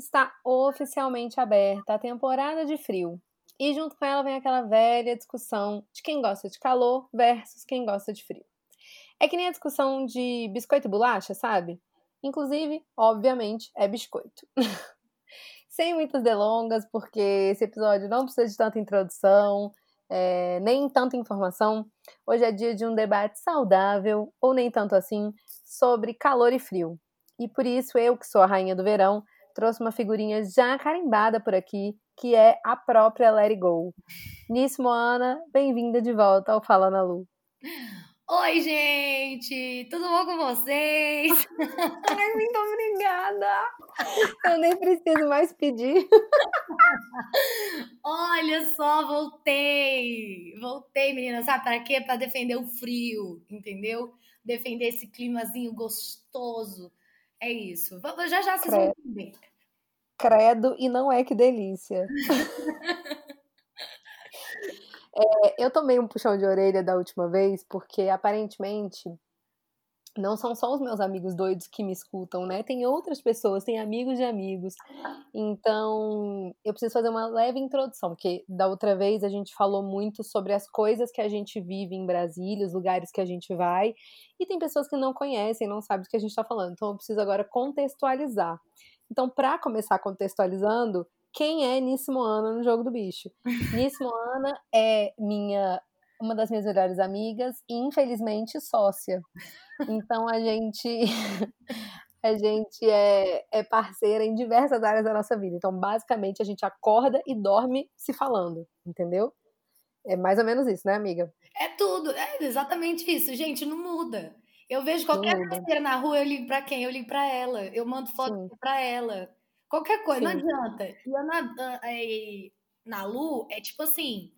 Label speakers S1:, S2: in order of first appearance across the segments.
S1: está oficialmente aberta a temporada de frio. E junto com ela vem aquela velha discussão de quem gosta de calor versus quem gosta de frio. É que nem a discussão de biscoito e bolacha, sabe? Inclusive, obviamente, é biscoito. Sem muitas delongas, porque esse episódio não precisa de tanta introdução, é, nem tanta informação. Hoje é dia de um debate saudável, ou nem tanto assim, sobre calor e frio. E por isso eu, que sou a rainha do verão, trouxe uma figurinha já carimbada por aqui, que é a própria Let It Go. Nisso, Moana, bem-vinda de volta ao Fala na Lu.
S2: Oi, gente! Tudo bom com vocês?
S1: Ai, muito obrigada! Eu nem preciso mais pedir.
S2: Olha só, voltei! Voltei, menina, sabe para quê? Para defender o frio, entendeu? Defender esse climazinho gostoso. É isso. Já já vocês vão entender.
S1: Credo, e não é que delícia. É, eu tomei um puxão de orelha da última vez, porque aparentemente não são só os meus amigos doidos que me escutam, né? Tem outras pessoas, tem amigos de amigos. Então, eu preciso fazer uma leve introdução, porque da outra vez a gente falou muito sobre as coisas que a gente vive em Brasília, os lugares que a gente vai, e tem pessoas que não conhecem, não sabem do que a gente está falando. Então, eu preciso agora contextualizar. Então, para começar contextualizando, quem é Nice Moana no Jogo do Bicho. Nice Moana é minha uma das minhas melhores amigas e infelizmente sócia. Então a gente a gente é, é parceira em diversas áreas da nossa vida. Então basicamente a gente acorda e dorme se falando, entendeu? É mais ou menos isso, né, amiga?
S2: É tudo, é exatamente isso. Gente, não muda. Eu vejo qualquer besteira na rua, eu ligo para quem? Eu ligo para ela. Eu mando foto para ela. Qualquer coisa, Sim. não adianta. E eu na, na Lu, é tipo assim,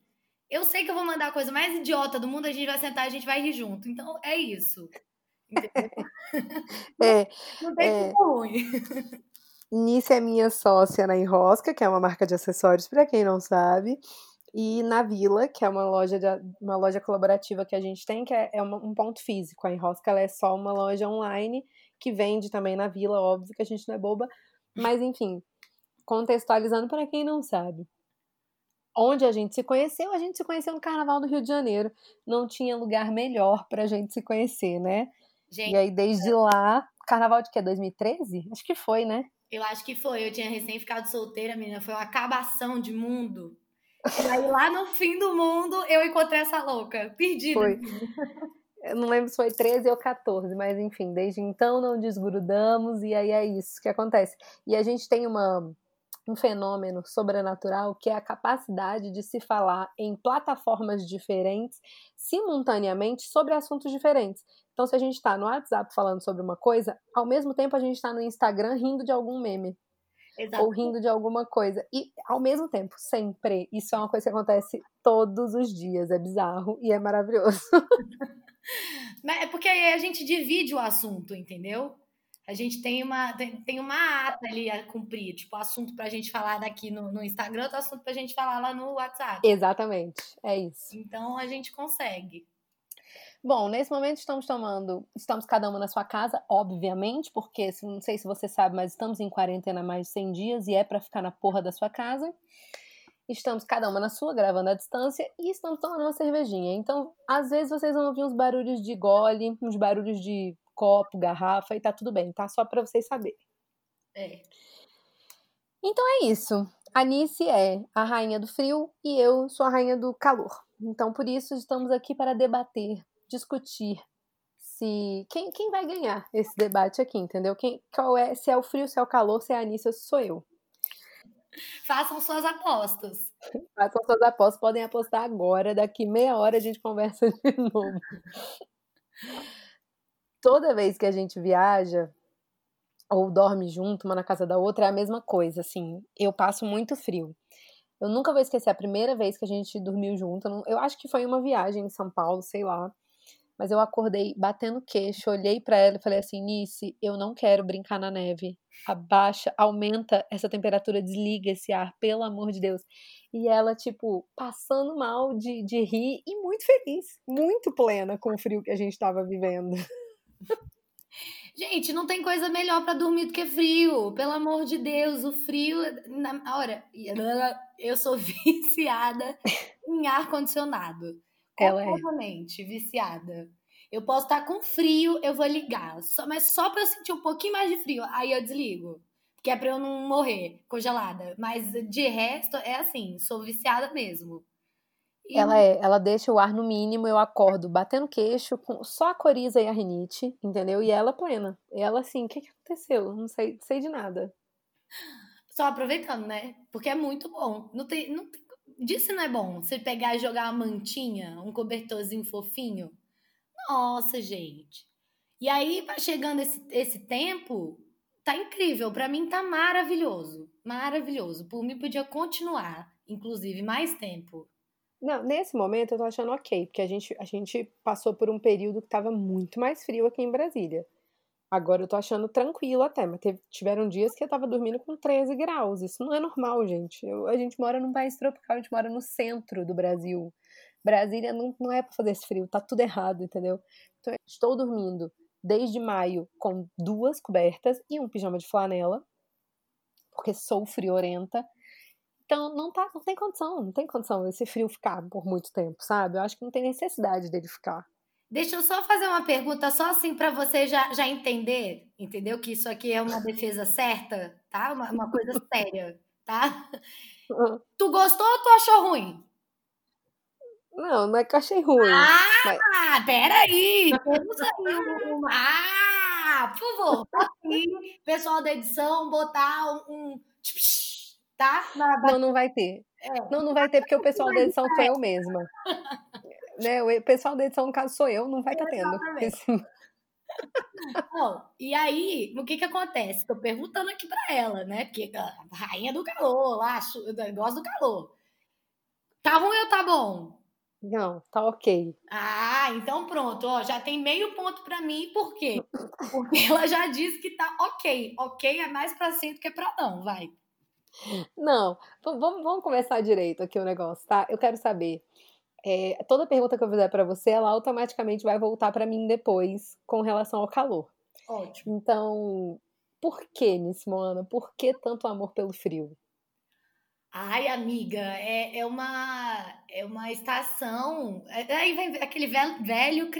S2: eu sei que eu vou mandar a coisa mais idiota do mundo, a gente vai sentar, a gente vai rir junto. Então, é isso.
S1: é,
S2: não tem é, ruim.
S1: Nice é minha sócia na Enrosca, que é uma marca de acessórios, para quem não sabe. E na Vila, que é uma loja, de, uma loja colaborativa que a gente tem, que é, é uma, um ponto físico. A Enrosca ela é só uma loja online que vende também na Vila, óbvio que a gente não é boba. Mas enfim, contextualizando para quem não sabe. Onde a gente se conheceu, a gente se conheceu no Carnaval do Rio de Janeiro. Não tinha lugar melhor pra gente se conhecer, né? Gente, e aí, desde lá, Carnaval de que? 2013? Acho que foi, né?
S2: Eu acho que foi. Eu tinha recém ficado solteira, menina. Foi uma acabação de mundo. E aí, lá no fim do mundo, eu encontrei essa louca. Perdida.
S1: Foi. Eu não lembro se foi 13 ou 14, mas enfim, desde então não desgrudamos e aí é isso que acontece. E a gente tem uma, um fenômeno sobrenatural que é a capacidade de se falar em plataformas diferentes simultaneamente sobre assuntos diferentes. Então, se a gente está no WhatsApp falando sobre uma coisa, ao mesmo tempo a gente está no Instagram rindo de algum meme. Exato. Ou rindo de alguma coisa. E ao mesmo tempo, sempre. Isso é uma coisa que acontece todos os dias. É bizarro e é maravilhoso.
S2: É porque aí a gente divide o assunto, entendeu? A gente tem uma, tem uma ata ali a cumprir, tipo, assunto pra gente falar daqui no, no Instagram, outro assunto pra gente falar lá no WhatsApp.
S1: Exatamente, é isso.
S2: Então a gente consegue.
S1: Bom, nesse momento estamos tomando, estamos cada uma na sua casa, obviamente, porque não sei se você sabe, mas estamos em quarentena há mais de 100 dias e é para ficar na porra da sua casa. Estamos cada uma na sua, gravando à distância, e estamos tomando uma cervejinha. Então, às vezes vocês vão ouvir uns barulhos de gole, uns barulhos de copo, garrafa, e tá tudo bem, tá? Só para vocês saberem.
S2: É.
S1: Então é isso. A Nice é a rainha do frio e eu sou a rainha do calor. Então, por isso, estamos aqui para debater, discutir se quem, quem vai ganhar esse debate aqui, entendeu? Quem, qual é, se é o frio, se é o calor, se é a Nice, sou eu.
S2: Façam suas apostas.
S1: Façam suas apostas, podem apostar agora. Daqui meia hora a gente conversa de novo. Toda vez que a gente viaja ou dorme junto, uma na casa da outra, é a mesma coisa. Assim, eu passo muito frio. Eu nunca vou esquecer a primeira vez que a gente dormiu junto. Eu acho que foi uma viagem em São Paulo, sei lá. Mas eu acordei batendo queixo, olhei para ela e falei assim: Nice, eu não quero brincar na neve. Abaixa, aumenta essa temperatura, desliga esse ar, pelo amor de Deus. E ela, tipo, passando mal de, de rir e muito feliz, muito plena com o frio que a gente estava vivendo.
S2: Gente, não tem coisa melhor para dormir do que frio. Pelo amor de Deus, o frio. Na hora, eu sou viciada em ar condicionado.
S1: Ela
S2: completamente é. viciada. Eu posso estar com frio, eu vou ligar, só, mas só para eu sentir um pouquinho mais de frio, aí eu desligo, que é para eu não morrer congelada. Mas de resto é assim, sou viciada mesmo.
S1: E... Ela é, ela deixa o ar no mínimo, eu acordo batendo queixo, com só a coriza e a rinite, entendeu? E ela plena. Ela assim, o que, que aconteceu? Não sei, sei de nada.
S2: Só aproveitando, né? Porque é muito bom. Não tem, não tem, disso não é bom. Você pegar e jogar uma mantinha, um cobertorzinho fofinho. Nossa, gente. E aí vai chegando esse, esse tempo, tá incrível. Para mim tá maravilhoso. Maravilhoso. Por mim podia continuar, inclusive, mais tempo.
S1: Não, nesse momento eu tô achando ok, porque a gente, a gente passou por um período que tava muito mais frio aqui em Brasília. Agora eu tô achando tranquilo até, mas teve, tiveram dias que eu tava dormindo com 13 graus. Isso não é normal, gente. Eu, a gente mora num país tropical, a gente mora no centro do Brasil. Brasília não, não é para fazer esse frio, tá tudo errado, entendeu? Então, estou dormindo desde maio com duas cobertas e um pijama de flanela, porque sou friorenta. Então não, tá, não tem condição, não tem condição esse frio ficar por muito tempo, sabe? Eu acho que não tem necessidade dele ficar.
S2: Deixa eu só fazer uma pergunta, só assim para você já, já entender, entendeu? Que isso aqui é uma defesa certa, tá? Uma, uma coisa séria, tá? Tu gostou ou tu achou ruim?
S1: Não, não é que eu achei ruim.
S2: Ah, mas... peraí! Temos aí uma. Ah, por favor, aqui, pessoal da edição, botar um. tá?
S1: Não, não vai ter. É. Não, não vai ter, porque o pessoal da edição sou eu mesma. Né? O pessoal da edição, no caso, sou eu, não vai estar tá tendo. Esse...
S2: Bom, e aí, o que que acontece? Tô perguntando aqui para ela, né? Porque a rainha do calor, lá, gosta do calor. Tá ruim ou tá bom?
S1: Não, tá ok.
S2: Ah, então pronto, ó, já tem meio ponto para mim, por quê? Porque ela já disse que tá ok. Ok é mais pra sim do que pra não, vai.
S1: Não, vamos, vamos começar direito aqui o negócio, tá? Eu quero saber. É, toda pergunta que eu fizer para você, ela automaticamente vai voltar para mim depois com relação ao calor.
S2: Ótimo.
S1: Então, por que, Nice Moana? Por que tanto amor pelo frio?
S2: Ai, amiga, é, é, uma, é uma estação. É, aí vem aquele velho, velho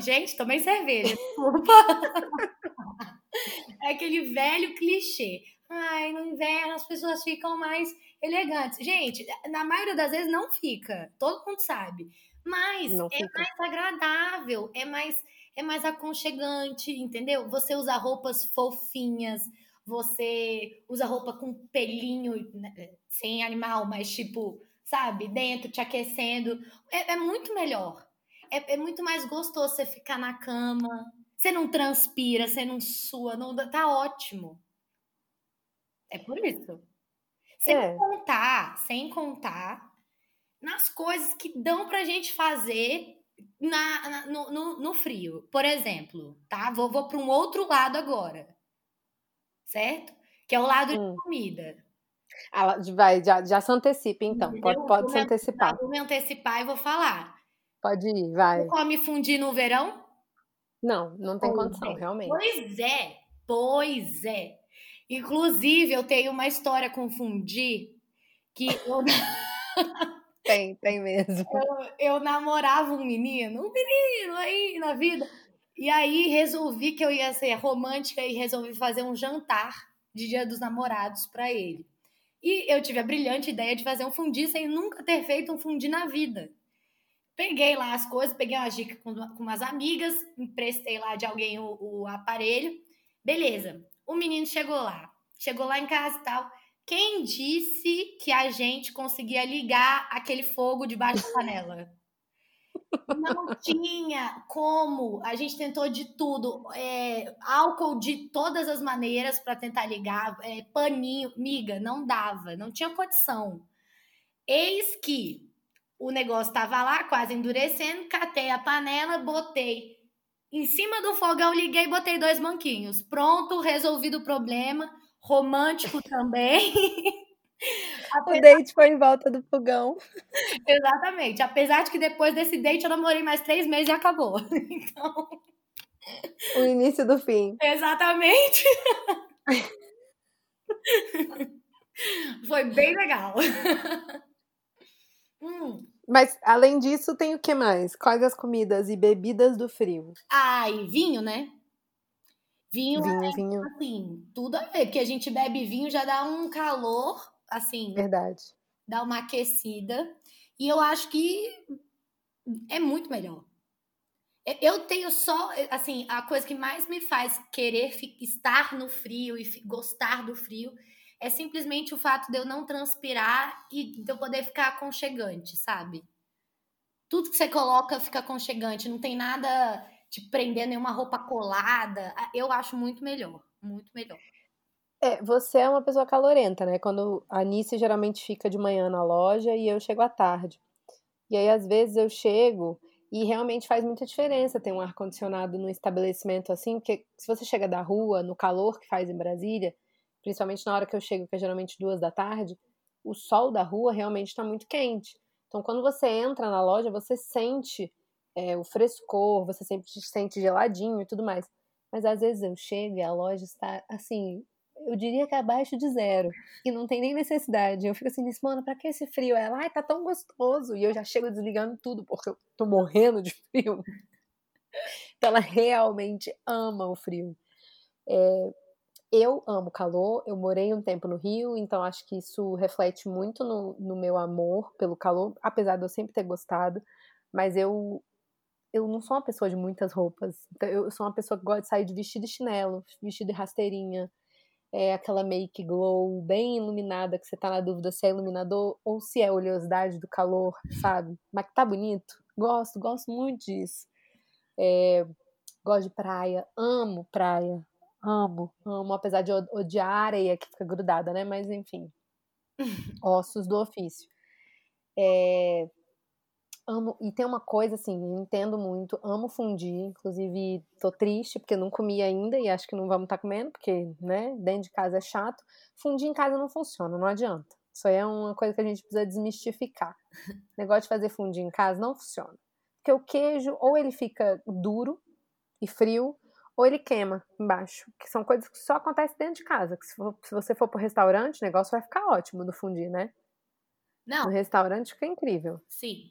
S2: Gente, tomei cerveja, desculpa. é aquele velho clichê. Ai, no inverno as pessoas ficam mais elegantes. Gente, na maioria das vezes não fica, todo mundo sabe. Mas não é fica. mais agradável, é mais, é mais aconchegante, entendeu? Você usa roupas fofinhas você usa roupa com pelinho, né, sem animal, mas tipo, sabe, dentro te aquecendo. É, é muito melhor. É, é, muito mais gostoso você ficar na cama. Você não transpira, você não sua, não, tá ótimo. É por isso. Sem é. contar, sem contar nas coisas que dão pra gente fazer na, na no, no, no, frio. Por exemplo, tá? Vou, vou para um outro lado agora certo? Que é o lado hum. de comida.
S1: Ah, vai, já, já se antecipa, então. Pode, pode se antecipar.
S2: Vou me antecipar e vou falar.
S1: Pode ir, vai.
S2: Você come fundir no verão?
S1: Não, não tem pois condição, é. realmente.
S2: Pois é, pois é. Inclusive, eu tenho uma história com fundir que eu...
S1: tem, tem mesmo.
S2: Eu, eu namorava um menino, um menino aí na vida. E aí resolvi que eu ia ser romântica e resolvi fazer um jantar de Dia dos Namorados para ele. E eu tive a brilhante ideia de fazer um fundi sem nunca ter feito um fundi na vida. Peguei lá as coisas, peguei uma dica com, com umas amigas, emprestei lá de alguém o, o aparelho. Beleza. O menino chegou lá. Chegou lá em casa e tal. Quem disse que a gente conseguia ligar aquele fogo debaixo da panela? Não tinha como. A gente tentou de tudo. É, álcool de todas as maneiras para tentar ligar. É, paninho, miga, não dava. Não tinha condição. Eis que o negócio estava lá, quase endurecendo. Catei a panela, botei em cima do fogão, liguei e botei dois banquinhos. Pronto, resolvido o problema. Romântico também.
S1: Apesar... O date foi em volta do fogão.
S2: Exatamente. Apesar de que depois desse date eu namorei mais três meses e acabou. Então.
S1: o início do fim.
S2: Exatamente. Foi bem legal.
S1: hum. Mas, além disso, tem o que mais? Quais as comidas e bebidas do frio?
S2: Ah, e vinho, né? Vinho, vinho, é, vinho. assim, tudo a ver, porque a gente bebe vinho já dá um calor, assim.
S1: Verdade.
S2: Dá uma aquecida. E eu acho que é muito melhor. Eu tenho só, assim, a coisa que mais me faz querer estar no frio e gostar do frio é simplesmente o fato de eu não transpirar e de eu poder ficar aconchegante, sabe? Tudo que você coloca fica aconchegante, não tem nada te prender nenhuma roupa colada. Eu acho muito melhor, muito melhor.
S1: É, você é uma pessoa calorenta, né? Quando a Nice geralmente fica de manhã na loja e eu chego à tarde. E aí, às vezes, eu chego e realmente faz muita diferença ter um ar-condicionado no estabelecimento assim, porque se você chega da rua, no calor que faz em Brasília, principalmente na hora que eu chego, que é geralmente duas da tarde, o sol da rua realmente está muito quente. Então, quando você entra na loja, você sente é, o frescor, você sempre se sente geladinho e tudo mais. Mas às vezes eu chego e a loja está assim, eu diria que abaixo de zero. E não tem nem necessidade. Eu fico assim, mano, pra que esse frio? Ela, ai, tá tão gostoso. E eu já chego desligando tudo, porque eu tô morrendo de frio. Então ela realmente ama o frio. É, eu amo calor, eu morei um tempo no Rio, então acho que isso reflete muito no, no meu amor pelo calor, apesar de eu sempre ter gostado, mas eu eu não sou uma pessoa de muitas roupas. Então, eu sou uma pessoa que gosta de sair de vestido e chinelo, vestido e rasteirinha. É aquela make glow bem iluminada, que você tá na dúvida se é iluminador ou se é oleosidade do calor, sabe? Mas que tá bonito. Gosto, gosto muito disso. É, gosto de praia, amo praia. Amo, amo, apesar de odiar a areia que fica grudada, né? Mas enfim. Ossos do ofício. É, amo, e tem uma coisa assim, entendo muito, amo fundir, inclusive tô triste porque não comi ainda e acho que não vamos estar tá comendo, porque, né, dentro de casa é chato. Fundir em casa não funciona, não adianta. Isso aí é uma coisa que a gente precisa desmistificar. O negócio de fazer fundir em casa não funciona. Porque o queijo, ou ele fica duro e frio, ou ele queima embaixo, que são coisas que só acontecem dentro de casa. Que se, for, se você for pro restaurante, o negócio vai ficar ótimo do fundir, né?
S2: Não.
S1: No restaurante fica incrível.
S2: Sim.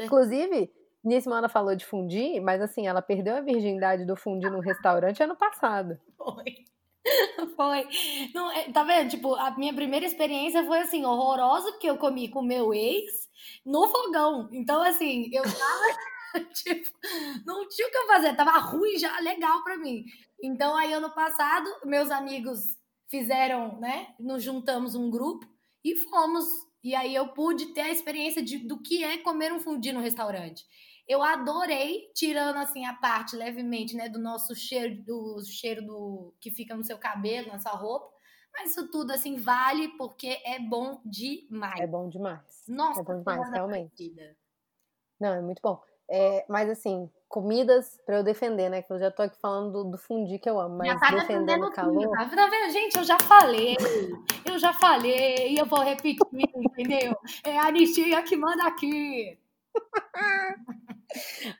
S1: Inclusive, Nismana falou de fundir, mas assim, ela perdeu a virgindade do fundir no restaurante ano passado.
S2: Foi. Foi. Não, é, tá vendo? Tipo, a minha primeira experiência foi assim, horrorosa, porque eu comi com meu ex no fogão. Então, assim, eu tava. tipo, não tinha o que eu fazer, tava ruim já, legal para mim. Então, aí ano passado, meus amigos fizeram, né? Nos juntamos um grupo e fomos. E aí eu pude ter a experiência de, do que é comer um fundi no restaurante. Eu adorei, tirando assim a parte levemente, né, do nosso cheiro, do cheiro do que fica no seu cabelo, na sua roupa. Mas isso tudo assim vale porque é bom demais.
S1: É bom demais.
S2: Nossa,
S1: é bom demais, realmente. Partida. Não, é muito bom. É, mas assim, comidas para eu defender, né? Que eu já tô aqui falando do, do fundi que eu amo, mas tá defendendo o calor.
S2: Tá vendo? Gente, eu já falei, eu já falei, e eu vou repetir, entendeu? É a anistia que manda aqui.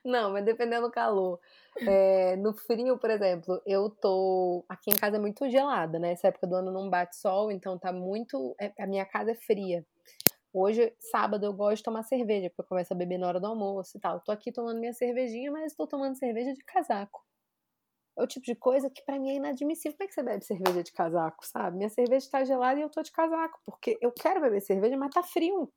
S1: Não, mas dependendo do calor. É, no frio, por exemplo, eu tô. Aqui em casa é muito gelada, né? Essa época do ano não bate sol, então tá muito. É, a minha casa é fria. Hoje, sábado, eu gosto de tomar cerveja, porque eu começo a beber na hora do almoço e tal. Tô aqui tomando minha cervejinha, mas estou tomando cerveja de casaco. É o tipo de coisa que para mim é inadmissível. Como é que você bebe cerveja de casaco, sabe? Minha cerveja tá gelada e eu tô de casaco, porque eu quero beber cerveja, mas tá frio.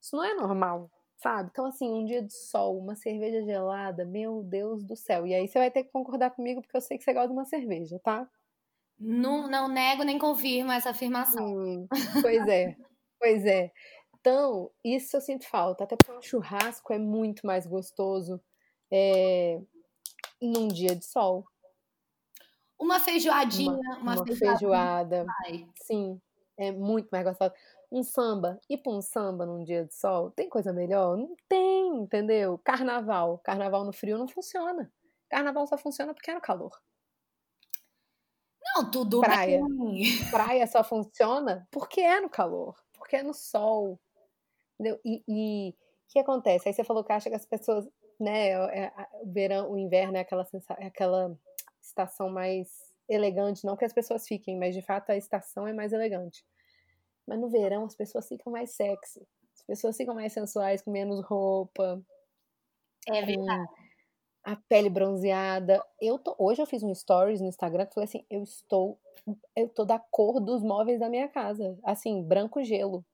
S1: Isso não é normal, sabe? Então, assim, um dia de sol, uma cerveja gelada, meu Deus do céu. E aí você vai ter que concordar comigo, porque eu sei que você gosta de uma cerveja, tá?
S2: Não, não nego nem confirmo essa afirmação.
S1: Hum, pois é. Pois é. Então, isso eu sinto falta. Até porque um churrasco é muito mais gostoso é, num dia de sol.
S2: Uma feijoadinha, uma,
S1: uma, uma feijoada. Sim, é muito mais gostoso. Um samba, ir pra um samba num dia de sol, tem coisa melhor? Não tem, entendeu? Carnaval. Carnaval no frio não funciona. Carnaval só funciona porque é no calor.
S2: Não, tudo
S1: Praia.
S2: bem.
S1: Praia só funciona porque é no calor porque é no sol. Entendeu? E o que acontece? Aí você falou que acha que as pessoas né? É, o verão, o inverno é aquela, é aquela estação mais elegante, não que as pessoas fiquem, mas de fato a estação é mais elegante. Mas no verão as pessoas ficam mais sexy, as pessoas ficam mais sensuais, com menos roupa.
S2: É verdade.
S1: A pele bronzeada. Eu tô, hoje eu fiz um stories no Instagram que falei assim, eu estou eu tô da cor dos móveis da minha casa, assim, branco gelo.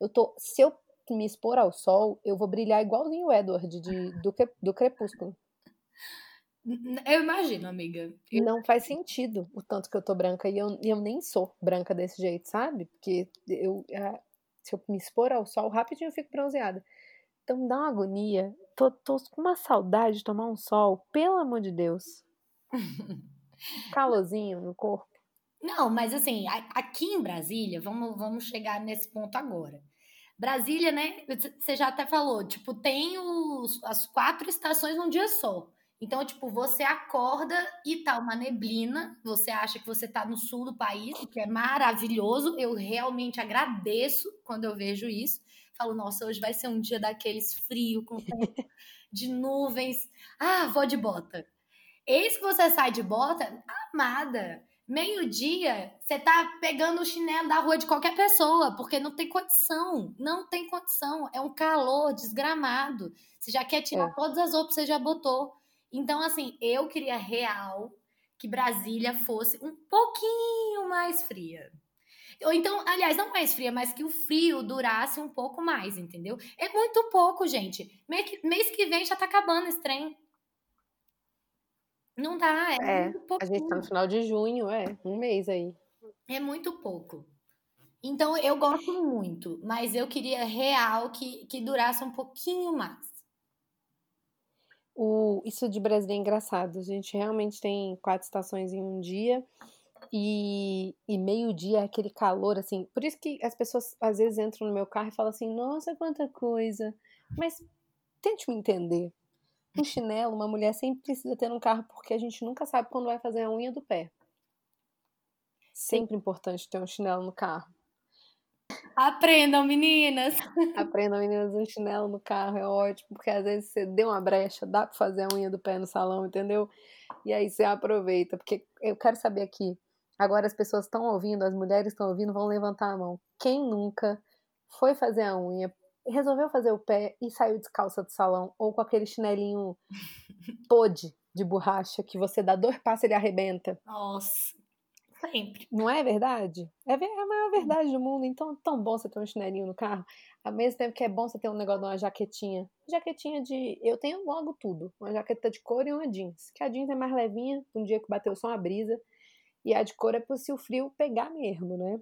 S1: Eu tô, se eu me expor ao sol, eu vou brilhar igualzinho o Edward de, do, do Crepúsculo.
S2: Eu imagino, amiga. Eu...
S1: Não faz sentido o tanto que eu tô branca. E eu, eu nem sou branca desse jeito, sabe? Porque eu, se eu me expor ao sol, rapidinho eu fico bronzeada. Então dá uma agonia. Tô, tô com uma saudade de tomar um sol, pelo amor de Deus. Calorzinho no corpo.
S2: Não, mas assim, aqui em Brasília, vamos, vamos chegar nesse ponto agora. Brasília, né? Você já até falou, tipo, tem os, as quatro estações num dia só. Então, tipo, você acorda e tá uma neblina, você acha que você tá no sul do país, o que é maravilhoso. Eu realmente agradeço quando eu vejo isso. Falo, nossa, hoje vai ser um dia daqueles frio, com de nuvens. Ah, vou de bota. Eis que você sai de bota, amada. Meio-dia, você tá pegando o chinelo da rua de qualquer pessoa, porque não tem condição. Não tem condição. É um calor desgramado. Você já quer tirar é. todas as roupas que você já botou. Então, assim, eu queria real que Brasília fosse um pouquinho mais fria. Ou então, aliás, não mais fria, mas que o frio durasse um pouco mais, entendeu? É muito pouco, gente. Mês que vem já tá acabando esse trem. Não dá, é, é
S1: A gente tá no final de junho, é, um mês aí.
S2: É muito pouco. Então eu gosto muito, mas eu queria real que, que durasse um pouquinho mais.
S1: O, isso de Brasília é engraçado. A gente realmente tem quatro estações em um dia. E, e meio-dia é aquele calor, assim. Por isso que as pessoas às vezes entram no meu carro e falam assim: Nossa, quanta coisa. Mas tente me entender. Um chinelo, uma mulher sempre precisa ter um carro porque a gente nunca sabe quando vai fazer a unha do pé. Sempre importante ter um chinelo no carro.
S2: Aprendam, meninas!
S1: Aprendam, meninas, um chinelo no carro é ótimo, porque às vezes você deu uma brecha, dá pra fazer a unha do pé no salão, entendeu? E aí você aproveita, porque eu quero saber aqui, agora as pessoas estão ouvindo, as mulheres estão ouvindo, vão levantar a mão. Quem nunca foi fazer a unha, resolveu fazer o pé e saiu descalça do salão, ou com aquele chinelinho pode de borracha que você dá dois passos e ele arrebenta.
S2: Nossa, sempre.
S1: Não é verdade? É a maior verdade do mundo. Então, é tão bom você ter um chinelinho no carro. Ao mesmo tempo que é bom você ter um negócio de uma jaquetinha. Jaquetinha de. Eu tenho logo tudo. Uma jaqueta de couro e uma jeans. Que a jeans é mais levinha, um dia que bateu só uma brisa. E a de couro é para se o frio pegar mesmo, né?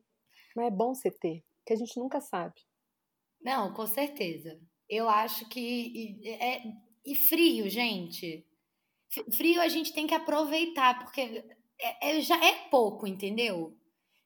S1: Mas é bom você ter, que a gente nunca sabe.
S2: Não, com certeza. Eu acho que. E, é, e frio, gente. Frio a gente tem que aproveitar, porque é, é, já é pouco, entendeu?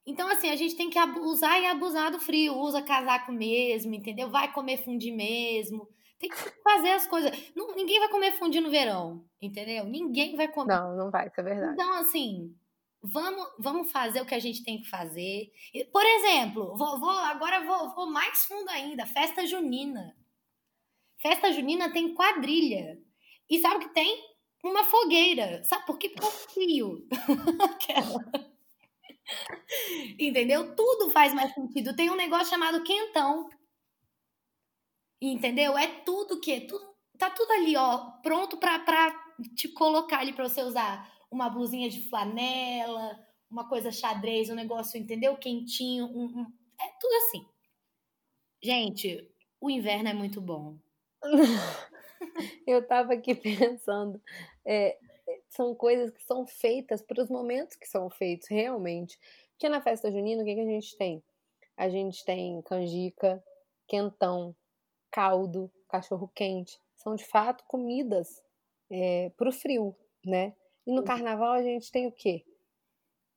S2: Então, assim, a gente tem que usar e abusar do frio. Usa casaco mesmo, entendeu? Vai comer fundi mesmo. Tem que fazer as coisas. Não, ninguém vai comer fundi no verão, entendeu? Ninguém vai comer.
S1: Não, não vai, isso é verdade.
S2: Então, assim, Vamos, vamos fazer o que a gente tem que fazer. Por exemplo, vou, vou agora vou, vou mais fundo ainda. Festa junina. Festa junina tem quadrilha. E sabe o que tem? Uma fogueira. Sabe por quê? É frio. Entendeu? Tudo faz mais sentido. Tem um negócio chamado quentão. Entendeu? É tudo que tudo tá tudo ali, ó, pronto para te colocar ali para você usar uma blusinha de flanela, uma coisa xadrez, um negócio, entendeu? Quentinho, um, um... é tudo assim. Gente, o inverno é muito bom.
S1: Eu tava aqui pensando, é, são coisas que são feitas para os momentos que são feitos, realmente. Porque na festa junina, o que, que a gente tem? A gente tem canjica, quentão, caldo, cachorro quente. São de fato comidas é, para o frio, né? E no carnaval a gente tem o quê?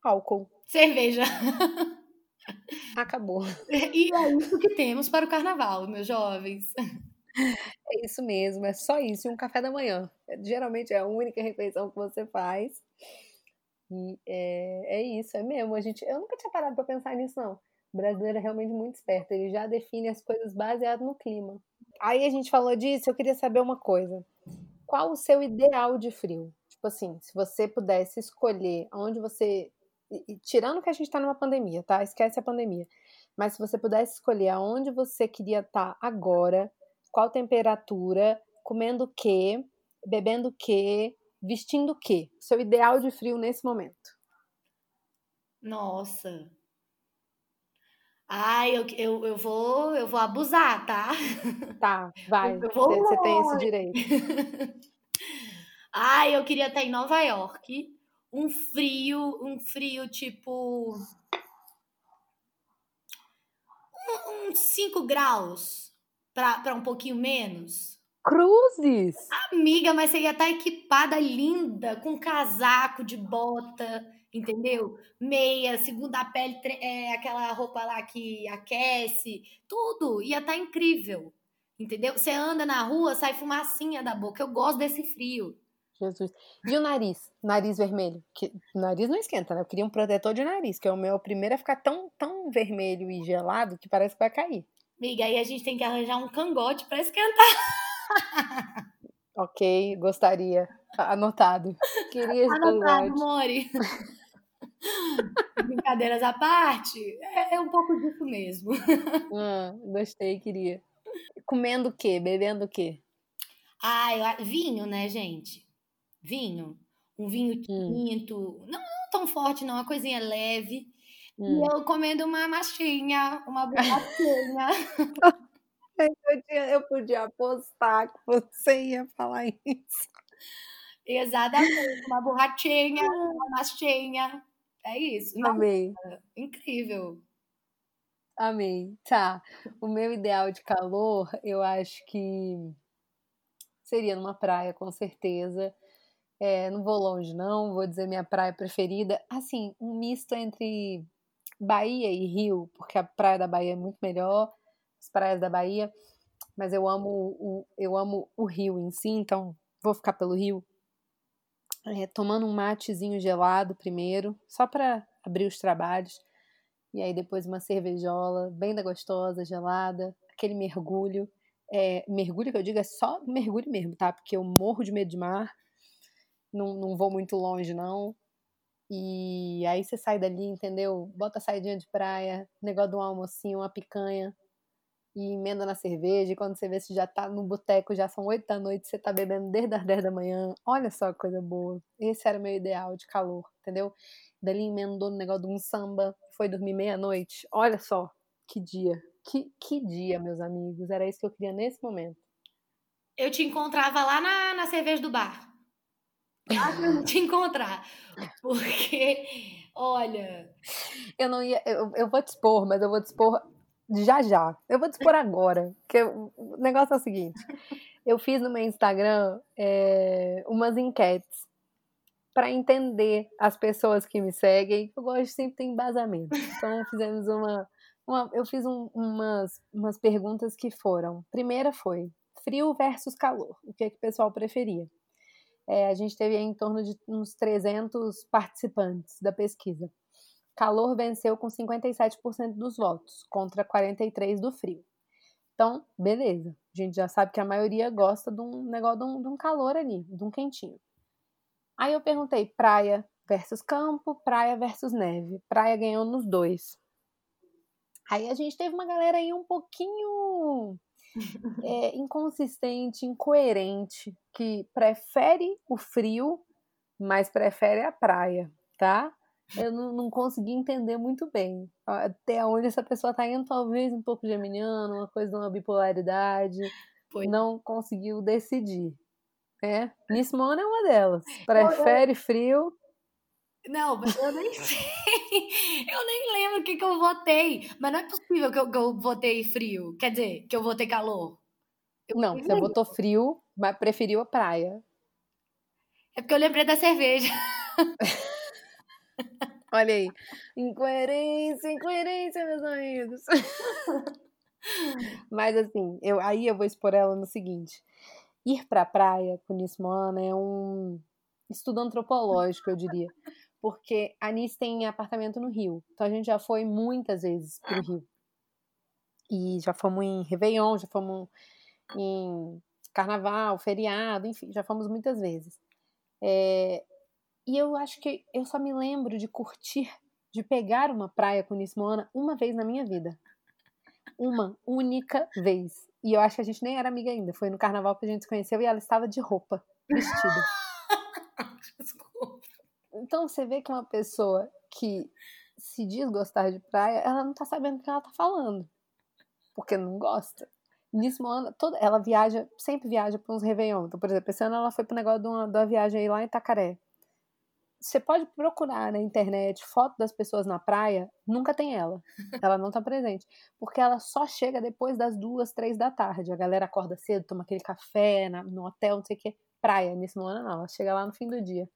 S1: Álcool.
S2: Cerveja.
S1: Acabou.
S2: E é isso que temos para o carnaval, meus jovens.
S1: É isso mesmo, é só isso. E um café da manhã. Geralmente é a única refeição que você faz. E é, é isso, é mesmo. A gente, eu nunca tinha parado para pensar nisso, não. O brasileiro é realmente muito esperto. Ele já define as coisas baseado no clima. aí a gente falou disso, eu queria saber uma coisa. Qual o seu ideal de frio? Tipo assim, se você pudesse escolher onde você. Tirando que a gente tá numa pandemia, tá? Esquece a pandemia. Mas se você pudesse escolher aonde você queria estar tá agora, qual temperatura, comendo o quê, bebendo o quê, vestindo o quê? Seu ideal de frio nesse momento.
S2: Nossa. Ai, eu, eu, eu, vou, eu vou abusar, tá?
S1: Tá, vai. Você tem esse direito.
S2: Ai, eu queria estar em Nova York. Um frio, um frio tipo. Uns 5 graus para um pouquinho menos.
S1: Cruzes!
S2: Amiga, mas você ia estar equipada linda, com casaco de bota, entendeu? Meia, segunda pele, é, aquela roupa lá que aquece, tudo ia estar incrível, entendeu? Você anda na rua, sai fumacinha da boca. Eu gosto desse frio.
S1: Jesus. E o nariz? Nariz vermelho? Que, nariz não esquenta, né? Eu queria um protetor de nariz, que é o meu primeiro a ficar tão, tão vermelho e gelado que parece que vai cair.
S2: Amiga, aí a gente tem que arranjar um cangote para esquentar.
S1: ok, gostaria. Anotado. Queria esse
S2: Anotado, Mori. Brincadeiras à parte, é, é, um pouco disso mesmo.
S1: Ah, gostei, queria. Comendo o quê? Bebendo o quê?
S2: Ah, eu, vinho, né, gente? Vinho. Um vinho hum. tinto. Hum. Não, não tão forte, não. Uma coisinha leve. Hum. E eu comendo uma machinha, uma bolachinha.
S1: eu, eu podia apostar que você ia falar isso.
S2: Exatamente, uma borrachinha, uma machinha. É isso.
S1: Amei.
S2: incrível.
S1: Amei. Tá. O meu ideal de calor, eu acho que seria numa praia, com certeza. É, não vou longe, não. Vou dizer minha praia preferida. Assim, um misto entre Bahia e Rio, porque a praia da Bahia é muito melhor, as praias da Bahia. Mas eu amo o, eu amo o Rio em si, então vou ficar pelo Rio. É, tomando um matezinho gelado primeiro, só para abrir os trabalhos. E aí depois uma cervejola, bem da gostosa, gelada, aquele mergulho. É, mergulho que eu digo é só mergulho mesmo, tá? Porque eu morro de medo de mar. Não, não vou muito longe, não. E aí você sai dali, entendeu? Bota a saidinha de praia, negócio de um almocinho, uma picanha, e emenda na cerveja. E quando você vê se já tá no boteco, já são oito da noite, você tá bebendo desde as dez da manhã. Olha só que coisa boa. Esse era o meu ideal de calor, entendeu? Dali emendou no negócio de um samba, foi dormir meia-noite. Olha só que dia. Que, que dia, meus amigos. Era isso que eu queria nesse momento.
S2: Eu te encontrava lá na, na cerveja do bar. Pra te encontrar. Porque, olha.
S1: Eu não ia. Eu, eu vou te expor, mas eu vou te expor já já. Eu vou te expor agora. Porque o negócio é o seguinte: eu fiz no meu Instagram é, umas enquetes para entender as pessoas que me seguem. Eu gosto de sempre ter embasamento. Então fizemos uma, uma eu fiz um, umas, umas perguntas que foram. Primeira foi frio versus calor. O que, é que o pessoal preferia? É, a gente teve em torno de uns 300 participantes da pesquisa. Calor venceu com 57% dos votos, contra 43% do frio. Então, beleza. A gente já sabe que a maioria gosta de um negócio de um, de um calor ali, de um quentinho. Aí eu perguntei praia versus campo, praia versus neve. Praia ganhou nos dois. Aí a gente teve uma galera aí um pouquinho é, inconsistente, incoerente, que prefere o frio, mas prefere a praia, tá? Eu não, não consegui entender muito bem até onde essa pessoa tá indo, talvez um pouco geminiano, uma coisa de uma bipolaridade. Foi. Não conseguiu decidir. É, Miss Mona é uma delas. Prefere frio.
S2: Não, mas eu nem sei. Eu nem lembro o que, que eu votei. Mas não é possível que eu, que eu votei frio. Quer dizer, que eu votei calor.
S1: Eu não, você votou frio, mas preferiu a praia.
S2: É porque eu lembrei da cerveja.
S1: Olha aí. Incoerência, incoerência, meus amigos. mas assim, eu, aí eu vou expor ela no seguinte. Ir pra praia com Nismana é um estudo antropológico, eu diria porque a Nice tem apartamento no Rio. Então a gente já foi muitas vezes pro Rio. E já fomos em Réveillon, já fomos em carnaval, feriado, enfim, já fomos muitas vezes. É, e eu acho que eu só me lembro de curtir, de pegar uma praia com Nismoana uma vez na minha vida. Uma única vez. E eu acho que a gente nem era amiga ainda. Foi no carnaval que a gente se conheceu e ela estava de roupa, vestida. Então você vê que uma pessoa que se diz gostar de praia, ela não tá sabendo o que ela tá falando. Porque não gosta. Nisso, toda, ela viaja, sempre viaja para uns Réveillon. Então, por exemplo, esse ano ela foi pro negócio de uma, de uma viagem lá em Itacaré. Você pode procurar na internet foto das pessoas na praia, nunca tem ela. Ela não tá presente. Porque ela só chega depois das duas, três da tarde. A galera acorda cedo, toma aquele café na, no hotel, não sei o que. Praia, nisso ano não. Ela chega lá no fim do dia.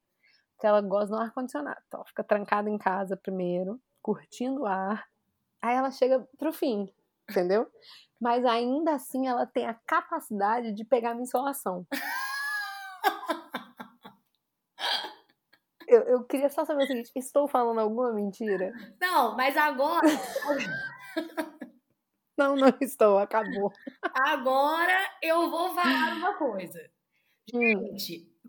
S1: Porque ela gosta do ar-condicionado. Então, ela fica trancada em casa primeiro, curtindo o ar. Aí ela chega pro fim, entendeu? mas ainda assim ela tem a capacidade de pegar minha insolação. Eu, eu queria só saber o seguinte: estou falando alguma mentira?
S2: Não, mas agora.
S1: não, não estou, acabou.
S2: Agora eu vou falar uma coisa. Hum.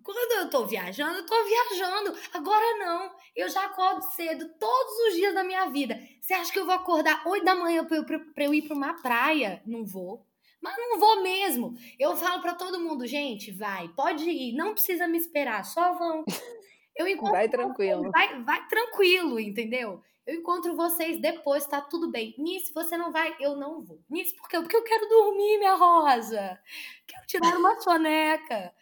S2: Quando eu tô viajando, eu tô viajando. Agora não. Eu já acordo cedo todos os dias da minha vida. Você acha que eu vou acordar 8 da manhã pra eu, pra eu ir pra uma praia? Não vou. Mas não vou mesmo. Eu falo para todo mundo, gente, vai, pode ir, não precisa me esperar, só vão.
S1: Eu encontro vai tranquilo.
S2: vai, vai tranquilo, entendeu? Eu encontro vocês depois, tá tudo bem. Nisso você não vai, eu não vou. Nisso por quê? Porque eu quero dormir, minha rosa. Quero tirar uma soneca.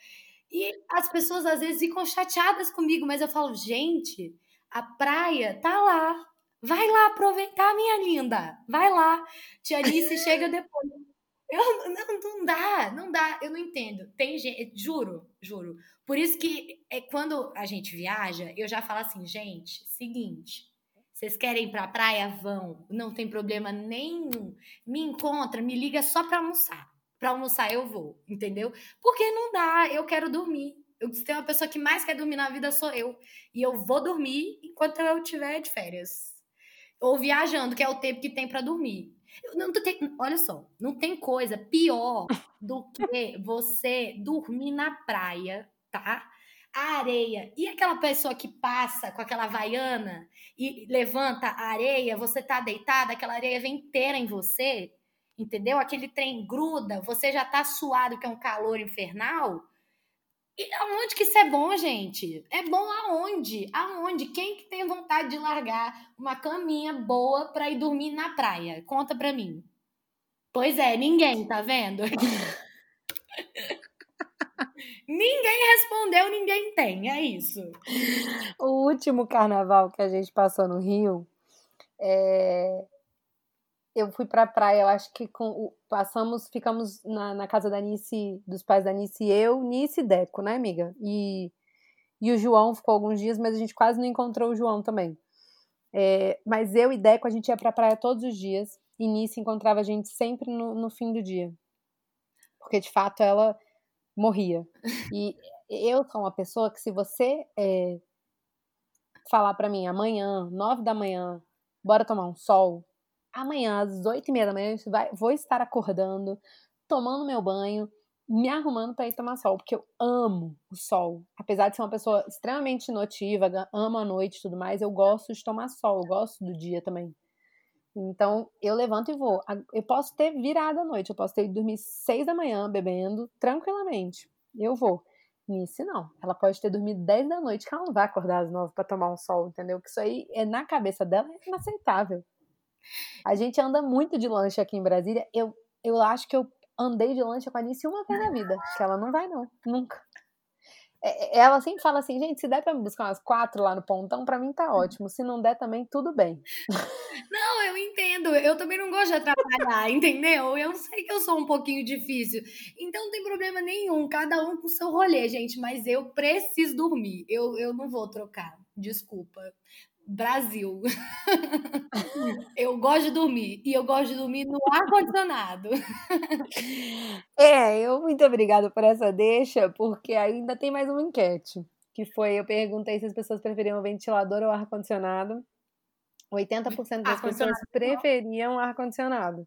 S2: E as pessoas às vezes ficam chateadas comigo, mas eu falo, gente, a praia tá lá. Vai lá aproveitar, minha linda. Vai lá. Tia Alice chega depois. Eu, não, não dá, não dá, eu não entendo. Tem gente, juro, juro. Por isso que é, quando a gente viaja, eu já falo assim, gente, seguinte, vocês querem ir pra praia? Vão, não tem problema nenhum. Me encontra, me liga só pra almoçar para almoçar eu vou, entendeu? Porque não dá, eu quero dormir. Eu, se tem uma pessoa que mais quer dormir na vida sou eu. E eu vou dormir enquanto eu estiver de férias. Ou viajando, que é o tempo que tem para dormir. Não, tem, olha só, não tem coisa pior do que você dormir na praia, tá? A areia. E aquela pessoa que passa com aquela vaiana e levanta a areia, você tá deitada, aquela areia vem inteira em você entendeu? Aquele trem gruda, você já tá suado, que é um calor infernal. E aonde que isso é bom, gente? É bom aonde? Aonde? Quem que tem vontade de largar uma caminha boa para ir dormir na praia? Conta pra mim. Pois é, ninguém, tá vendo? ninguém respondeu, ninguém tem, é isso.
S1: O último carnaval que a gente passou no Rio, é, eu fui pra praia, eu acho que com, passamos, ficamos na, na, casa da Nice, dos pais da Nice, eu, Nice e Deco, né, amiga? E, e o João ficou alguns dias, mas a gente quase não encontrou o João também. É, mas eu e Deco, a gente ia pra praia todos os dias, e Nice encontrava a gente sempre no, no fim do dia. Porque, de fato, ela morria. E eu sou uma pessoa que se você é, falar para mim amanhã, nove da manhã, bora tomar um sol, amanhã, às oito e meia da manhã, vai, vou estar acordando, tomando meu banho, me arrumando para ir tomar sol, porque eu amo o sol. Apesar de ser uma pessoa extremamente notiva, amo a noite e tudo mais, eu gosto de tomar sol, eu gosto do dia também. Então, eu levanto e vou. Eu posso ter virado a noite, eu posso ter ido dormir seis da manhã bebendo tranquilamente. Eu vou. Nisso não. Ela pode ter dormido 10 da noite, que ela não vai acordar às 9 para tomar um sol, entendeu? Que isso aí é na cabeça dela é inaceitável. A gente anda muito de lanche aqui em Brasília. Eu, eu acho que eu andei de lanche com a Alice uma vez na vida. Que ela não vai, não. Nunca. É, é, ela sempre fala assim, gente, se der pra me buscar umas quatro lá no pontão, pra mim tá ótimo. Se não der também, tudo bem.
S2: Não, eu entendo. Eu também não gosto de atrapalhar, entendeu? Eu sei que eu sou um pouquinho difícil. Então não tem problema nenhum. Cada um com o seu rolê, gente. Mas eu preciso dormir. Eu, eu não vou trocar. Desculpa. Brasil. eu gosto de dormir e eu gosto de dormir no ar condicionado.
S1: é, eu muito obrigada por essa deixa, porque ainda tem mais uma enquete, que foi eu perguntei se as pessoas preferiam ventilador ou ar condicionado. 80% das pessoas preferiam ar condicionado.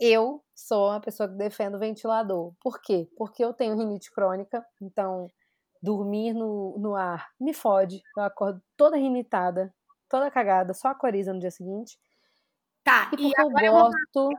S1: eu sou uma pessoa que defende o ventilador. Por quê? Porque eu tenho rinite crônica, então dormir no, no ar me fode. Eu acordo toda rinitada, toda cagada, só a coriza no dia seguinte.
S2: Tá,
S1: e porque e eu gosto.
S2: Eu...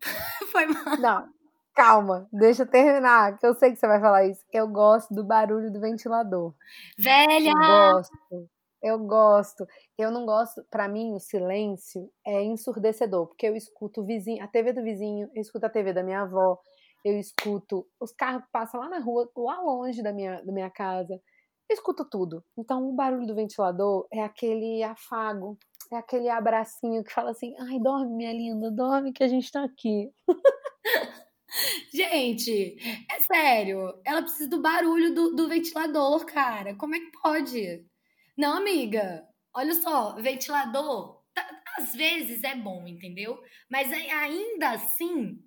S2: Foi mal.
S1: Não, calma, deixa eu terminar, que eu sei que você vai falar isso. Eu gosto do barulho do ventilador.
S2: Velha!
S1: Eu gosto. Eu gosto. Eu não gosto, para mim, o silêncio é ensurdecedor, porque eu escuto o vizinho, a TV do vizinho, eu escuto a TV da minha avó, eu escuto os carros que passam lá na rua, lá longe da minha, da minha casa. Eu escuto tudo. Então, o barulho do ventilador é aquele afago, é aquele abracinho que fala assim: ai, dorme, minha linda, dorme que a gente tá aqui.
S2: Gente, é sério. Ela precisa do barulho do, do ventilador, cara. Como é que pode? Não, amiga. Olha só, ventilador, tá, às vezes é bom, entendeu? Mas ainda assim,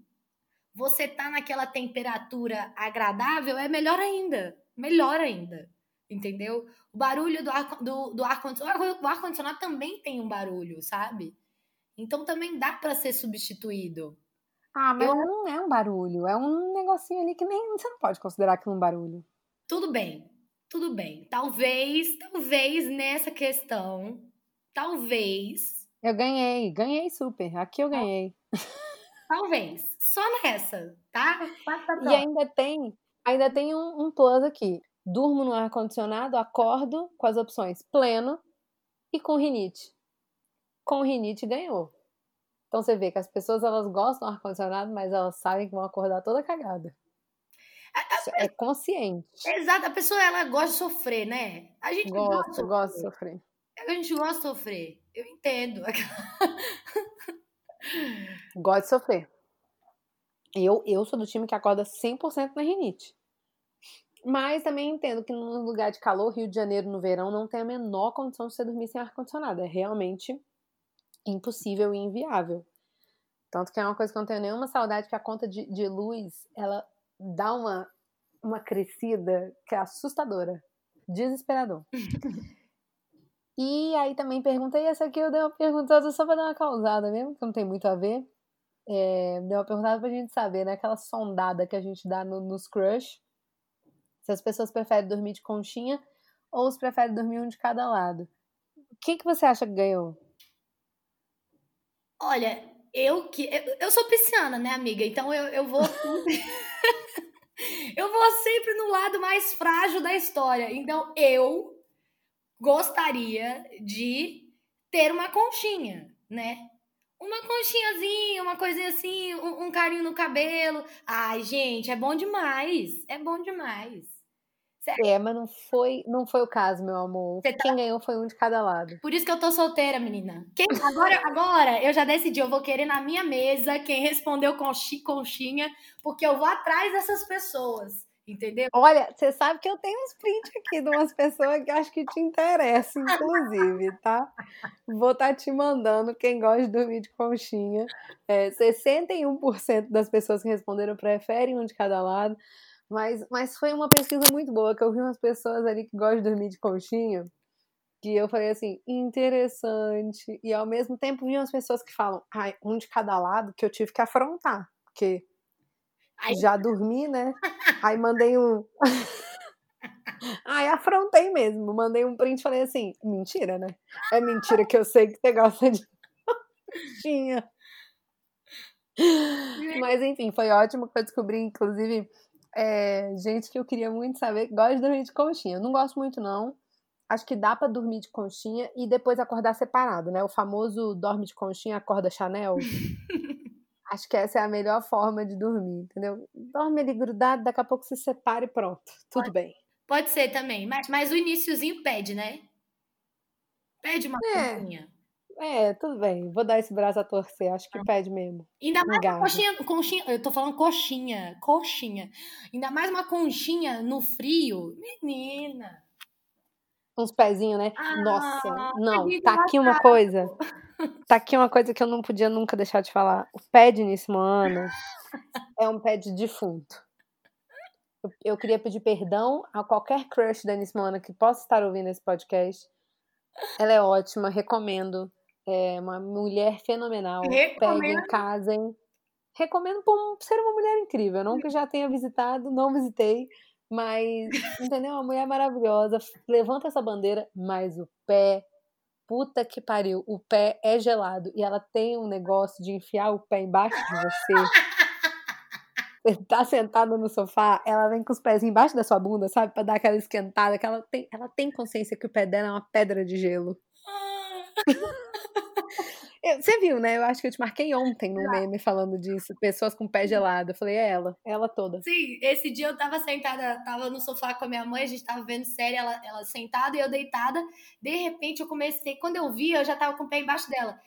S2: você tá naquela temperatura agradável, é melhor ainda. Melhor ainda. Entendeu? O barulho do ar, do, do ar condicionado. O ar condicionado também tem um barulho, sabe? Então também dá para ser substituído.
S1: Ah, mas eu... não é um barulho, é um negocinho ali que nem você não pode considerar aquilo um barulho.
S2: Tudo bem, tudo bem. Talvez, talvez nessa questão, talvez.
S1: Eu ganhei, ganhei super. Aqui eu ganhei.
S2: Talvez. Só nessa, tá?
S1: E ainda tem, ainda tem um, um plus aqui. Durmo no ar-condicionado, acordo com as opções pleno e com rinite. Com rinite ganhou. Então você vê que as pessoas elas gostam do ar-condicionado, mas elas sabem que vão acordar toda cagada. É consciente.
S2: Exato, a pessoa ela gosta de sofrer, né? A gente
S1: gosta, gosta de sofrer.
S2: A gente gosta de sofrer. Eu entendo.
S1: gosta de sofrer. Eu, eu sou do time que acorda 100% na rinite. Mas também entendo que num lugar de calor, Rio de Janeiro no verão, não tem a menor condição de você dormir sem ar-condicionado. É realmente impossível e inviável. Tanto que é uma coisa que eu não tenho nenhuma saudade, que a conta de, de luz, ela dá uma, uma crescida que é assustadora. Desesperador. e aí também perguntei, essa aqui eu dei uma perguntada só pra dar uma causada mesmo, que não tem muito a ver. É, deu uma perguntada pra gente saber, né? Aquela sondada que a gente dá no, nos crush. Se as pessoas preferem dormir de conchinha ou se preferem dormir um de cada lado. O que, que você acha que ganhou?
S2: Olha, eu que. Eu, eu sou pisciana, né, amiga? Então eu, eu vou. eu vou sempre no lado mais frágil da história. Então eu gostaria de ter uma conchinha, né? Uma conchinhazinha, uma coisinha assim, um, um carinho no cabelo. Ai, gente, é bom demais. É bom demais.
S1: É, mas não foi, não foi o caso, meu amor. Tá... Quem ganhou foi um de cada lado.
S2: Por isso que eu tô solteira, menina. Quem... Agora, agora eu já decidi, eu vou querer na minha mesa quem respondeu conchi, conchinha, porque eu vou atrás dessas pessoas. Entendeu?
S1: Olha, você sabe que eu tenho uns prints aqui de umas pessoas que acho que te interessam, inclusive, tá? Vou estar tá te mandando quem gosta de dormir de conchinha. É, 61% das pessoas que responderam preferem um de cada lado. Mas, mas foi uma pesquisa muito boa, que eu vi umas pessoas ali que gostam de dormir de conchinha, que eu falei assim, interessante. E ao mesmo tempo vi umas pessoas que falam, ai, um de cada lado, que eu tive que afrontar, porque Ai. já dormi, né? Aí mandei um. Aí afrontei mesmo, mandei um print e falei assim, mentira, né? É mentira que eu sei que você gosta de conchinha. Mas enfim, foi ótimo que eu descobri, inclusive é, gente que eu queria muito saber gosta de dormir de conchinha. Eu não gosto muito, não. Acho que dá para dormir de conchinha e depois acordar separado, né? O famoso dorme de conchinha, acorda Chanel. Acho que essa é a melhor forma de dormir, entendeu? Dorme ali grudado, daqui a pouco se separa e pronto. Tudo
S2: pode,
S1: bem.
S2: Pode ser também, mas, mas o iníciozinho pede, né? Pede uma é. conchinha.
S1: É, tudo bem. Vou dar esse braço a torcer. Acho que pede mesmo.
S2: Ainda mais uma conchinha. Eu tô falando coxinha. Coxinha. Ainda mais uma conchinha no frio. Menina.
S1: Uns pezinhos, né? Ah, Nossa. Não, tá aqui uma coisa. Tá aqui uma coisa que eu não podia nunca deixar de falar. O pé de Nice Moana é um pé de defunto. Eu, eu queria pedir perdão a qualquer crush da Nice Moana que possa estar ouvindo esse podcast. Ela é ótima, recomendo. É uma mulher fenomenal. Recomendo. Peguem, casem. recomendo por ser uma mulher incrível. Eu nunca já tenha visitado, não visitei, mas, entendeu? Uma mulher maravilhosa. Levanta essa bandeira, mas o pé, puta que pariu, o pé é gelado. E ela tem um negócio de enfiar o pé embaixo de você. Você tá sentado no sofá, ela vem com os pés embaixo da sua bunda, sabe? Pra dar aquela esquentada, que ela tem, ela tem consciência que o pé dela é uma pedra de gelo. Você viu, né? Eu acho que eu te marquei ontem no meme falando disso. Pessoas com pé gelado. Eu falei, é ela, é ela toda.
S2: Sim, esse dia eu tava sentada, tava no sofá com a minha mãe, a gente tava vendo série, ela, ela sentada e eu deitada. De repente eu comecei, quando eu vi, eu já tava com o pé embaixo dela.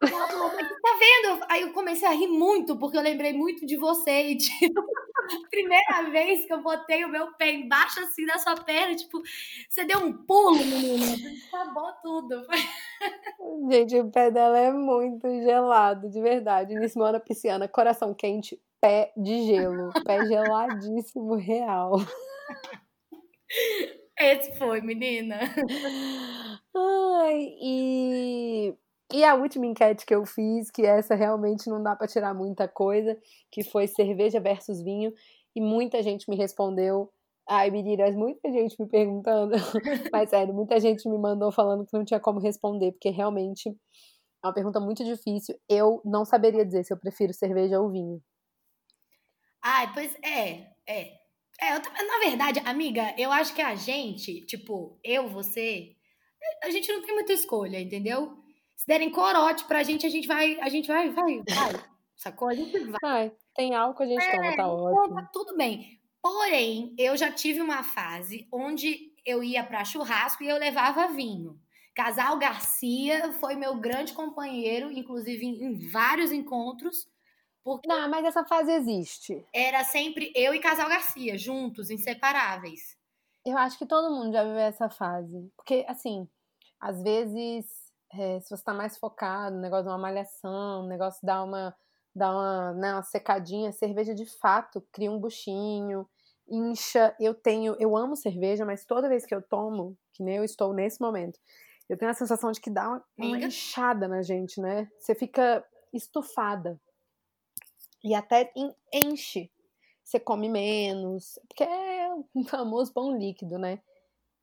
S2: Aí ela falou, tá vendo? Aí eu comecei a rir muito, porque eu lembrei muito de você. E, tipo, primeira vez que eu botei o meu pé embaixo assim da sua perna, tipo, você deu um pulo, menina. Acabou tudo.
S1: Gente, o pé dela é muito gelado, de verdade. Nismona Pisciana, coração quente, pé de gelo. Pé geladíssimo, real.
S2: Esse foi, menina.
S1: Ai, e e a última enquete que eu fiz, que essa realmente não dá para tirar muita coisa, que foi cerveja versus vinho, e muita gente me respondeu. Ai, meninas, muita gente me perguntando, mas sério, muita gente me mandou falando que não tinha como responder, porque realmente é uma pergunta muito difícil. Eu não saberia dizer se eu prefiro cerveja ou vinho.
S2: Ai, pois é, é. É, eu, na verdade, amiga, eu acho que a gente, tipo, eu, você, a gente não tem muita escolha, entendeu? Se derem corote pra gente, a gente vai, a gente vai, vai, vai. Sacou? A gente vai.
S1: Ai, tem álcool, a gente é, toma, tá então ótimo. Tá
S2: tudo bem. Porém, eu já tive uma fase onde eu ia para churrasco e eu levava vinho. Casal Garcia foi meu grande companheiro, inclusive em, em vários encontros.
S1: Porque Não, mas essa fase existe.
S2: Era sempre eu e Casal Garcia, juntos, inseparáveis.
S1: Eu acho que todo mundo já viveu essa fase. Porque, assim, às vezes é, se você está mais focado no negócio de uma malhação, negócio dá uma, dá uma, né, uma secadinha, cerveja de fato cria um buchinho, incha. Eu tenho, eu amo cerveja, mas toda vez que eu tomo, que nem eu estou nesse momento, eu tenho a sensação de que dá uma, uma inchada na gente, né? Você fica estufada. E até enche. Você come menos, porque é o famoso pão líquido, né?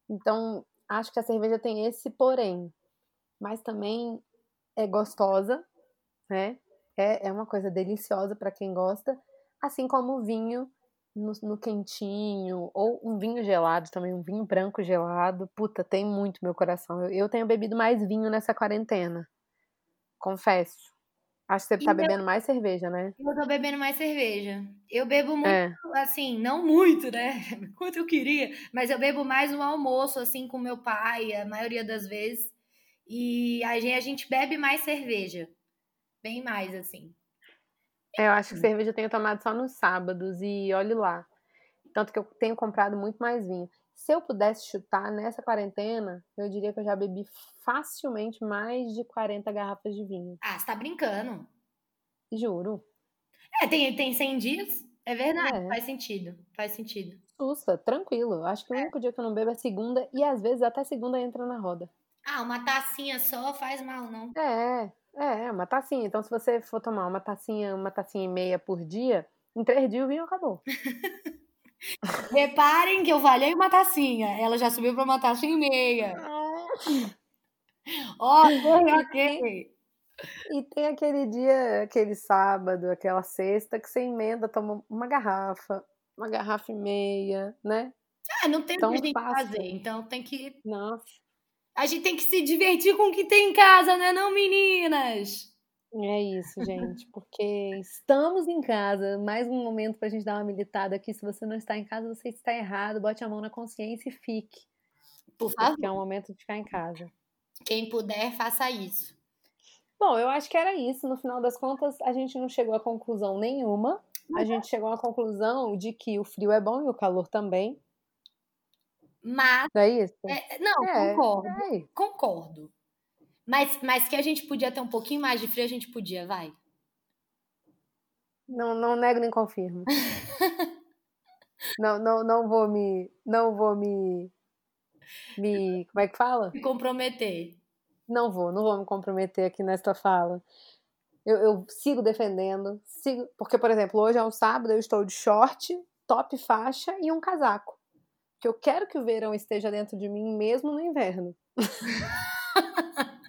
S1: Então, acho que a cerveja tem esse porém mas também é gostosa, né? É, é uma coisa deliciosa para quem gosta, assim como o vinho no, no, quentinho, ou um vinho gelado também, um vinho branco gelado. Puta, tem muito meu coração. Eu, eu tenho bebido mais vinho nessa quarentena. Confesso. Acho que você tá bebendo mais cerveja, né?
S2: Eu tô bebendo mais cerveja. Eu bebo muito, é. assim, não muito, né? Quanto eu queria, mas eu bebo mais no almoço, assim, com meu pai, a maioria das vezes. E a gente, a gente bebe mais cerveja. Bem mais, assim.
S1: É, eu acho que cerveja eu tenho tomado só nos sábados e olhe lá. Tanto que eu tenho comprado muito mais vinho. Se eu pudesse chutar nessa quarentena, eu diria que eu já bebi facilmente mais de 40 garrafas de vinho.
S2: Ah, você tá brincando.
S1: Juro.
S2: É, tem, tem 100 dias. É verdade, é. faz sentido. Faz sentido.
S1: Sussa, tranquilo. Acho que o é. único dia que eu não bebo é segunda e às vezes até segunda entra na roda.
S2: Ah, uma tacinha só faz mal, não?
S1: É, é, uma tacinha. Então, se você for tomar uma tacinha, uma tacinha e meia por dia, em três dias o vinho acabou.
S2: Reparem que eu falhei uma tacinha. Ela já subiu para uma tacinha e meia. ok, ok.
S1: E tem aquele dia, aquele sábado, aquela sexta, que você emenda, toma uma garrafa, uma garrafa e meia, né?
S2: Ah, não tem o que a gente fazer, então tem que.
S1: Nossa.
S2: A gente tem que se divertir com o que tem em casa, né, não, meninas?
S1: É isso, gente, porque estamos em casa. Mais um momento para a gente dar uma militada aqui. Se você não está em casa, você está errado. Bote a mão na consciência e fique.
S2: Por favor.
S1: Porque é um momento de ficar em casa.
S2: Quem puder, faça isso.
S1: Bom, eu acho que era isso. No final das contas, a gente não chegou a conclusão nenhuma. A uhum. gente chegou à conclusão de que o frio é bom e o calor também.
S2: Mas.
S1: É isso?
S2: É, não, é, concordo. É. Concordo. Mas, mas que a gente podia ter um pouquinho mais de frio, a gente podia, vai.
S1: Não, não nego nem confirmo. não, não, não vou me. Não vou me. Me. Como é que fala?
S2: Me comprometer.
S1: Não vou, não vou me comprometer aqui nesta fala. Eu, eu sigo defendendo, sigo, porque, por exemplo, hoje é um sábado, eu estou de short, top faixa e um casaco. Que eu quero que o verão esteja dentro de mim mesmo no inverno.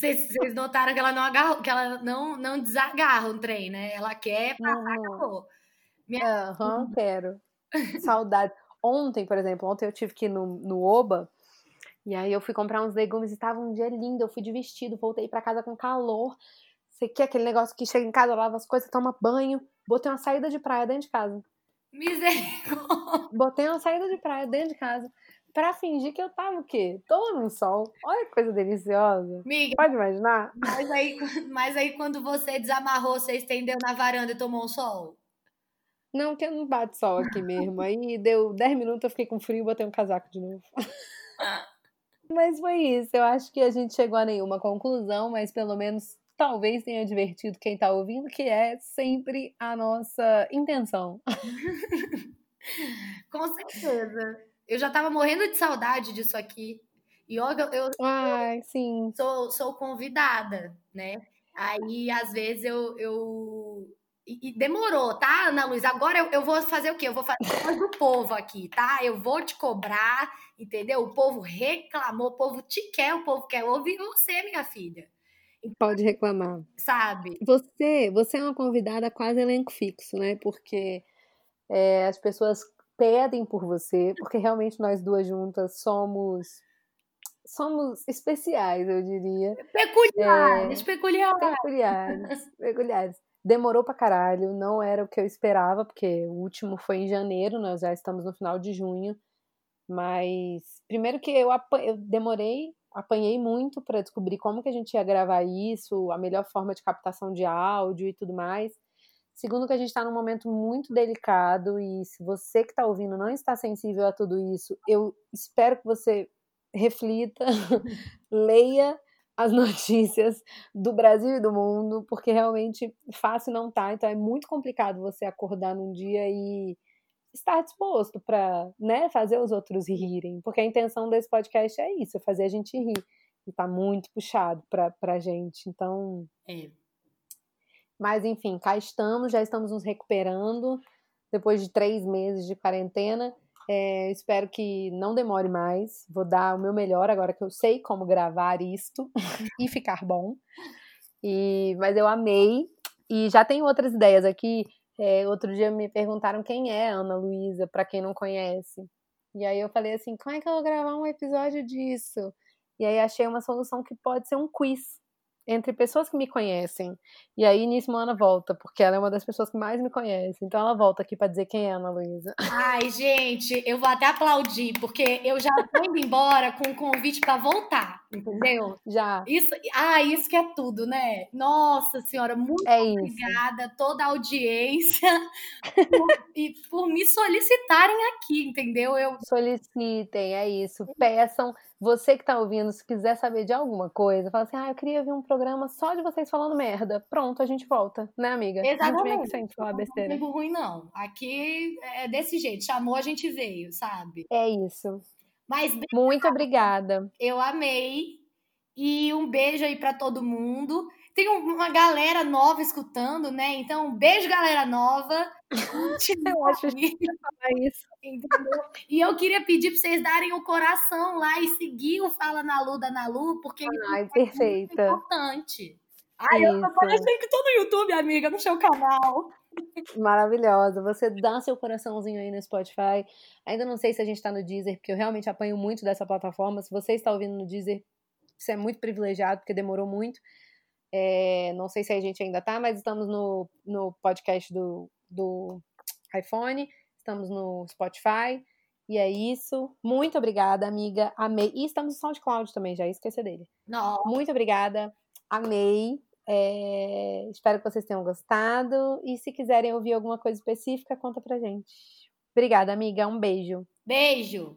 S2: Vocês notaram que ela não agarra, que ela não, não desagarra um trem, né? Ela quer passar, acabou.
S1: Aham, uhum, quero. Saudade. Ontem, por exemplo, ontem eu tive que ir no, no Oba, e aí eu fui comprar uns legumes e tava um dia lindo, eu fui de vestido, voltei para casa com calor. Você quer aquele negócio que chega em casa, lava as coisas, toma banho. Botei uma saída de praia dentro de casa.
S2: Misericórdia!
S1: Botei uma saída de praia dentro de casa pra fingir que eu tava o quê? Tomando sol. Olha que coisa deliciosa. Miga, Pode imaginar?
S2: Mas aí, mas aí quando você desamarrou, você estendeu na varanda e tomou um sol?
S1: Não, porque não bate sol aqui mesmo. Aí deu 10 minutos, eu fiquei com frio e botei um casaco de novo. mas foi isso. Eu acho que a gente chegou a nenhuma conclusão, mas pelo menos talvez tenha divertido quem tá ouvindo, que é sempre a nossa intenção.
S2: com certeza. Eu já tava morrendo de saudade disso aqui. E eu, eu,
S1: Ai.
S2: Sou, sou convidada, né? Aí, às vezes, eu, eu e, e demorou, tá, Ana Luísa? Agora eu, eu, vou fazer o quê? Eu vou fazer do povo aqui, tá? Eu vou te cobrar, entendeu? O povo reclamou, o povo te quer, o povo quer ouvir você, minha filha.
S1: Pode reclamar.
S2: Sabe?
S1: Você, você é uma convidada quase elenco fixo, né? Porque é, as pessoas pedem por você, porque realmente nós duas juntas somos somos especiais, eu diria.
S2: Peculiares, é, peculiares.
S1: Peculiares, peculiares. Demorou pra caralho, não era o que eu esperava, porque o último foi em janeiro, nós já estamos no final de junho. Mas, primeiro que eu, eu demorei, apanhei muito para descobrir como que a gente ia gravar isso, a melhor forma de captação de áudio e tudo mais. Segundo que a gente está num momento muito delicado e se você que está ouvindo não está sensível a tudo isso, eu espero que você reflita, leia as notícias do Brasil e do mundo, porque realmente fácil não tá, então é muito complicado você acordar num dia e estar disposto para, né, fazer os outros rirem, porque a intenção desse podcast é isso, é fazer a gente rir. E tá muito puxado pra, pra gente, então...
S2: É.
S1: Mas, enfim, cá estamos, já estamos nos recuperando, depois de três meses de quarentena, é, espero que não demore mais. Vou dar o meu melhor agora que eu sei como gravar isto e ficar bom. E, mas eu amei. E já tem outras ideias aqui. É, outro dia me perguntaram quem é Ana Luísa, para quem não conhece. E aí eu falei assim: como é que eu vou gravar um episódio disso? E aí achei uma solução que pode ser um quiz entre pessoas que me conhecem. E aí, nisso, Ana volta, porque ela é uma das pessoas que mais me conhece. Então, ela volta aqui para dizer quem é a Ana Luísa.
S2: Ai, gente, eu vou até aplaudir, porque eu já tô indo embora com um convite para voltar, entendeu?
S1: Já.
S2: Isso, ah, isso que é tudo, né? Nossa Senhora, muito é obrigada, isso. toda a audiência, por, e por me solicitarem aqui, entendeu? Eu...
S1: Solicitem, é isso. Peçam você que tá ouvindo, se quiser saber de alguma coisa, fala assim: ah, eu queria ver um programa só de vocês falando merda. Pronto, a gente volta, né, amiga?
S2: Exatamente.
S1: A gente vem aqui falar besteira.
S2: Não é ruim, não. Aqui é desse jeito. Chamou, a gente veio, sabe?
S1: É isso.
S2: Mas
S1: Muito obrigada.
S2: Eu amei. E um beijo aí para todo mundo. Tem uma galera nova escutando, né? Então, um beijo, galera nova.
S1: eu acho que falar isso.
S2: Entendeu? E eu queria pedir para vocês darem o coração lá e seguir o Fala na Lu da Nalu, porque
S1: Ai, é muito
S2: importante. Ai, eu tô parecendo que tô no YouTube, amiga, no seu canal.
S1: Maravilhosa. Você dá seu coraçãozinho aí no Spotify. Ainda não sei se a gente tá no Deezer, porque eu realmente apanho muito dessa plataforma. Se você está ouvindo no Deezer, você é muito privilegiado, porque demorou muito. É, não sei se a gente ainda tá, mas estamos no, no podcast do, do iPhone, estamos no Spotify. E é isso. Muito obrigada, amiga. Amei. E estamos no SoundCloud também, já esqueci dele.
S2: Não.
S1: Muito obrigada. Amei. É, espero que vocês tenham gostado. E se quiserem ouvir alguma coisa específica, conta pra gente. Obrigada, amiga. Um beijo.
S2: Beijo.